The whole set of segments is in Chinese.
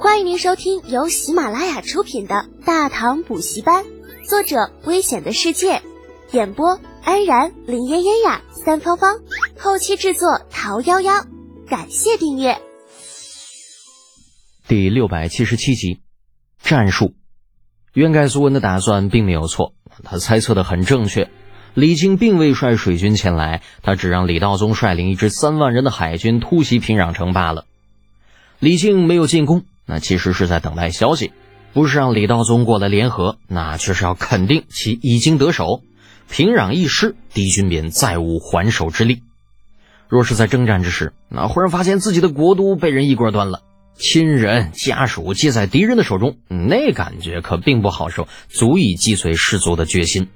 欢迎您收听由喜马拉雅出品的《大唐补习班》，作者：危险的世界，演播：安然、林嫣嫣呀、三芳芳，后期制作：桃夭夭。感谢订阅。第六百七十七集，战术。渊盖苏文的打算并没有错，他猜测的很正确。李靖并未率水军前来，他只让李道宗率领一支三万人的海军突袭平壤城罢了。李靖没有进攻，那其实是在等待消息，不是让李道宗过来联合，那却是要肯定其已经得手。平壤一失，敌军便再无还手之力。若是在征战之时，那忽然发现自己的国都被人一锅端了，亲人家属皆在敌人的手中，那感觉可并不好受，足以击碎士卒的决心。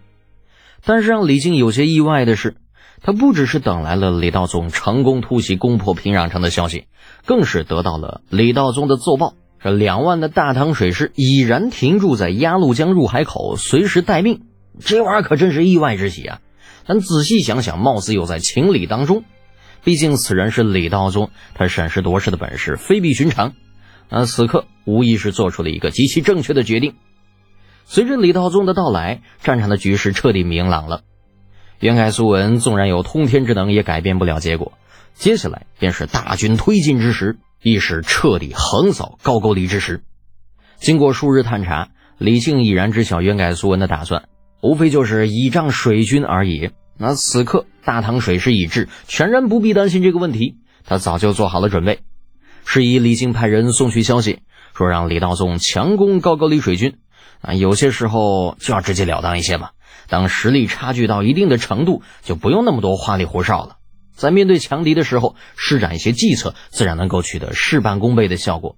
但是让李靖有些意外的是，他不只是等来了李道宗成功突袭攻破平壤城的消息，更是得到了李道宗的奏报：这两万的大唐水师已然停驻在鸭绿江入海口，随时待命。这玩意儿可真是意外之喜啊！但仔细想想，貌似又在情理当中。毕竟此人是李道宗，他审时度势的本事非比寻常。那此刻无疑是做出了一个极其正确的决定。随着李道宗的到来，战场的局势彻底明朗了。袁凯苏文纵然有通天之能，也改变不了结果。接下来便是大军推进之时，亦是彻底横扫高句丽之时。经过数日探查，李靖已然知晓渊盖苏文的打算，无非就是倚仗水军而已。那此刻大唐水师已至，全然不必担心这个问题。他早就做好了准备，是以李靖派人送去消息，说让李道宗强攻高句丽水军。啊，有些时候就要直截了当一些嘛。当实力差距到一定的程度，就不用那么多花里胡哨了。在面对强敌的时候，施展一些计策，自然能够取得事半功倍的效果。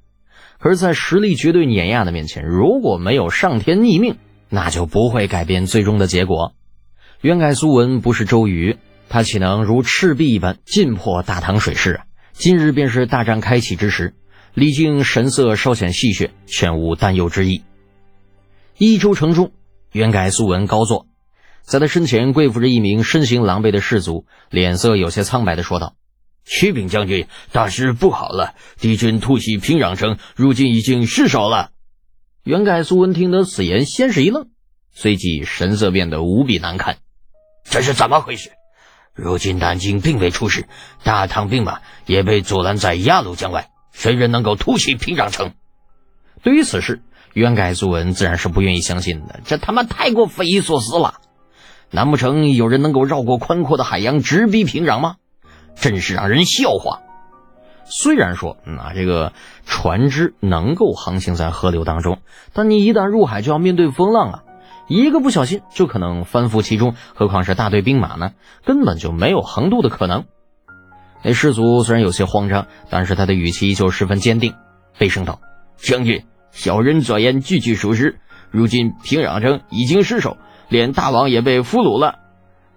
可是，在实力绝对碾压的面前，如果没有上天逆命，那就不会改变最终的结果。渊盖苏文不是周瑜，他岂能如赤壁一般尽破大唐水师啊？今日便是大战开启之时，李靖神色稍显戏谑，全无担忧之意。益州城中，渊盖苏文高坐，在他身前跪伏着一名身形狼狈的士卒，脸色有些苍白的说道：“启禀将军，大事不好了！敌军突袭平壤城，如今已经失守了。”袁盖苏文听得此言，先是一愣，随即神色变得无比难看。这是怎么回事？如今南京并未出事，大唐兵马也被阻拦在鸭绿江外，谁人能够突袭平壤城？对于此事。袁盖苏文自然是不愿意相信的，这他妈太过匪夷所思了！难不成有人能够绕过宽阔的海洋直逼平壤吗？真是让人笑话！虽然说，那这个船只能够航行在河流当中，但你一旦入海就要面对风浪啊，一个不小心就可能翻覆其中，何况是大队兵马呢？根本就没有横渡的可能。那士卒虽然有些慌张，但是他的语气依旧十分坚定，悲声道：“将军。”小人所言句句属实。如今平壤城已经失守，连大王也被俘虏了。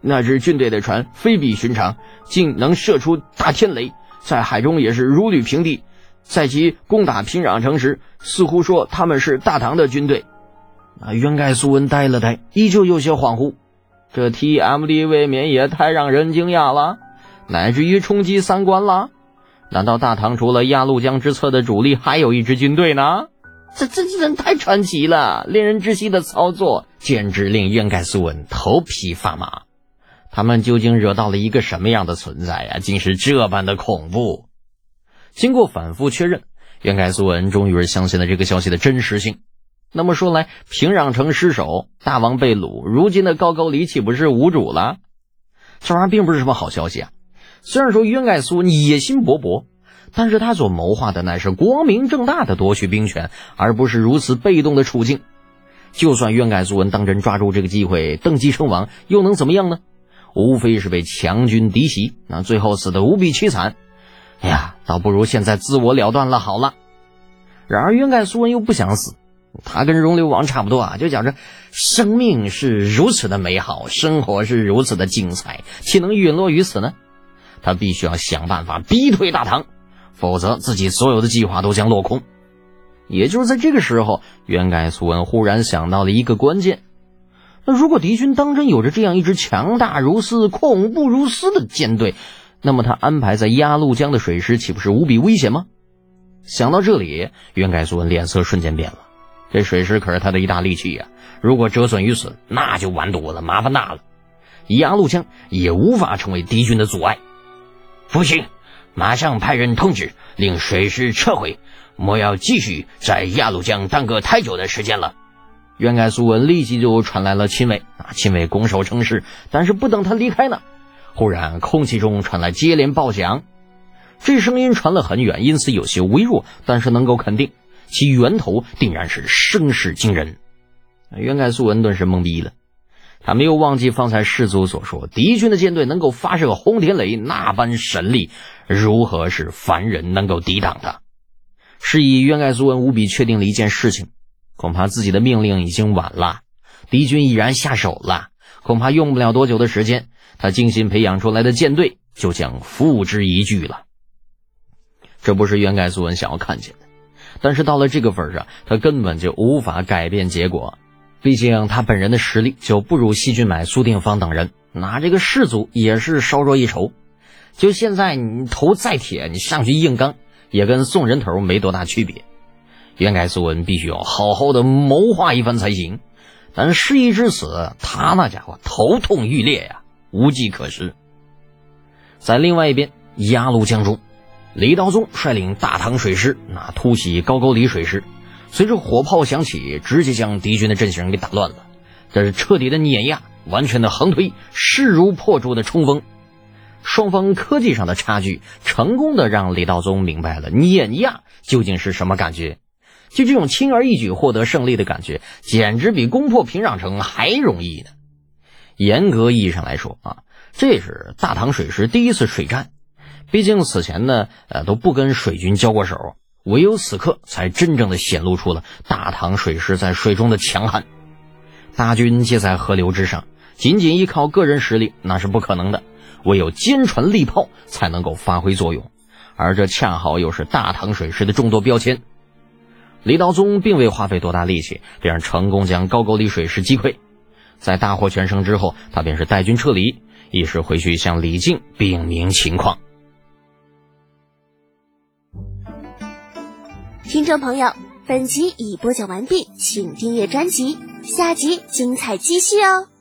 那支军队的船非比寻常，竟能射出大天雷，在海中也是如履平地。在其攻打平壤城时，似乎说他们是大唐的军队。那渊盖苏文呆了呆，依旧有些恍惚。这 TMD 未免也太让人惊讶了，乃至于冲击三观了。难道大唐除了鸭绿江之侧的主力，还有一支军队呢？这这这人太传奇了，令人窒息的操作简直令渊盖苏文头皮发麻。他们究竟惹到了一个什么样的存在呀？竟是这般的恐怖。经过反复确认，渊盖苏文终于是相信了这个消息的真实性。那么说来，平壤城失守，大王被掳，如今的高句丽岂不是无主了？这玩意儿并不是什么好消息啊。虽然说渊盖苏文野心勃勃。但是他所谋划的乃是光明正大的夺取兵权，而不是如此被动的处境。就算渊盖苏文当真抓住这个机会登基称王，又能怎么样呢？无非是被强军敌袭，那最后死得无比凄惨。哎呀，倒不如现在自我了断了好了。然而渊盖苏文又不想死，他跟容流王差不多啊，就想着生命是如此的美好，生活是如此的精彩，岂能陨落于此呢？他必须要想办法逼退大唐。否则，自己所有的计划都将落空。也就是在这个时候，袁盖苏文忽然想到了一个关键：那如果敌军当真有着这样一支强大如斯、恐怖如斯的舰队，那么他安排在鸭绿江的水师岂不是无比危险吗？想到这里，袁盖苏文脸色瞬间变了。这水师可是他的一大利器呀，如果折损于此，那就完犊子，麻烦大了。鸭绿江也无法成为敌军的阻碍。不行，马上派人通知，令水师撤回，莫要继续在鸭绿江耽搁太久的时间了。袁盖苏文立即就传来了亲卫啊，亲卫拱手称是。但是不等他离开呢，忽然空气中传来接连爆响，这声音传了很远，因此有些微弱，但是能够肯定其源头定然是声势惊人。袁盖苏文顿时懵逼了，他没有忘记方才士卒所说，敌军的舰队能够发射轰天雷那般神力，如何是凡人能够抵挡的？是以渊盖苏文无比确定了一件事情。恐怕自己的命令已经晚了，敌军已然下手了。恐怕用不了多久的时间，他精心培养出来的舰队就将付之一炬了。这不是渊盖苏文想要看见的，但是到了这个份上，他根本就无法改变结果。毕竟他本人的实力就不如西军买苏定方等人，拿这个士卒也是稍弱一筹。就现在你头再铁，你上去硬刚，也跟送人头没多大区别。袁凯苏文必须要好好的谋划一番才行，但事已至此，他那家伙头痛欲裂呀，无计可施。在另外一边，鸭绿江中，李道宗率领大唐水师那突袭高句丽水师，随着火炮响起，直接将敌军的阵型给打乱了，这是彻底的碾压，完全的横推，势如破竹的冲锋。双方科技上的差距，成功的让李道宗明白了碾压究竟是什么感觉。就这种轻而易举获得胜利的感觉，简直比攻破平壤城还容易呢。严格意义上来说啊，这是大唐水师第一次水战。毕竟此前呢，呃，都不跟水军交过手，唯有此刻才真正的显露出了大唐水师在水中的强悍。大军皆在河流之上，仅仅依靠个人实力那是不可能的，唯有坚船利炮才能够发挥作用。而这恰好又是大唐水师的众多标签。李道宗并未花费多大力气，便成功将高句丽水师击溃。在大获全胜之后，他便是带军撤离，一时回去向李靖禀明情况。听众朋友，本集已播讲完毕，请订阅专辑，下集精彩继续哦。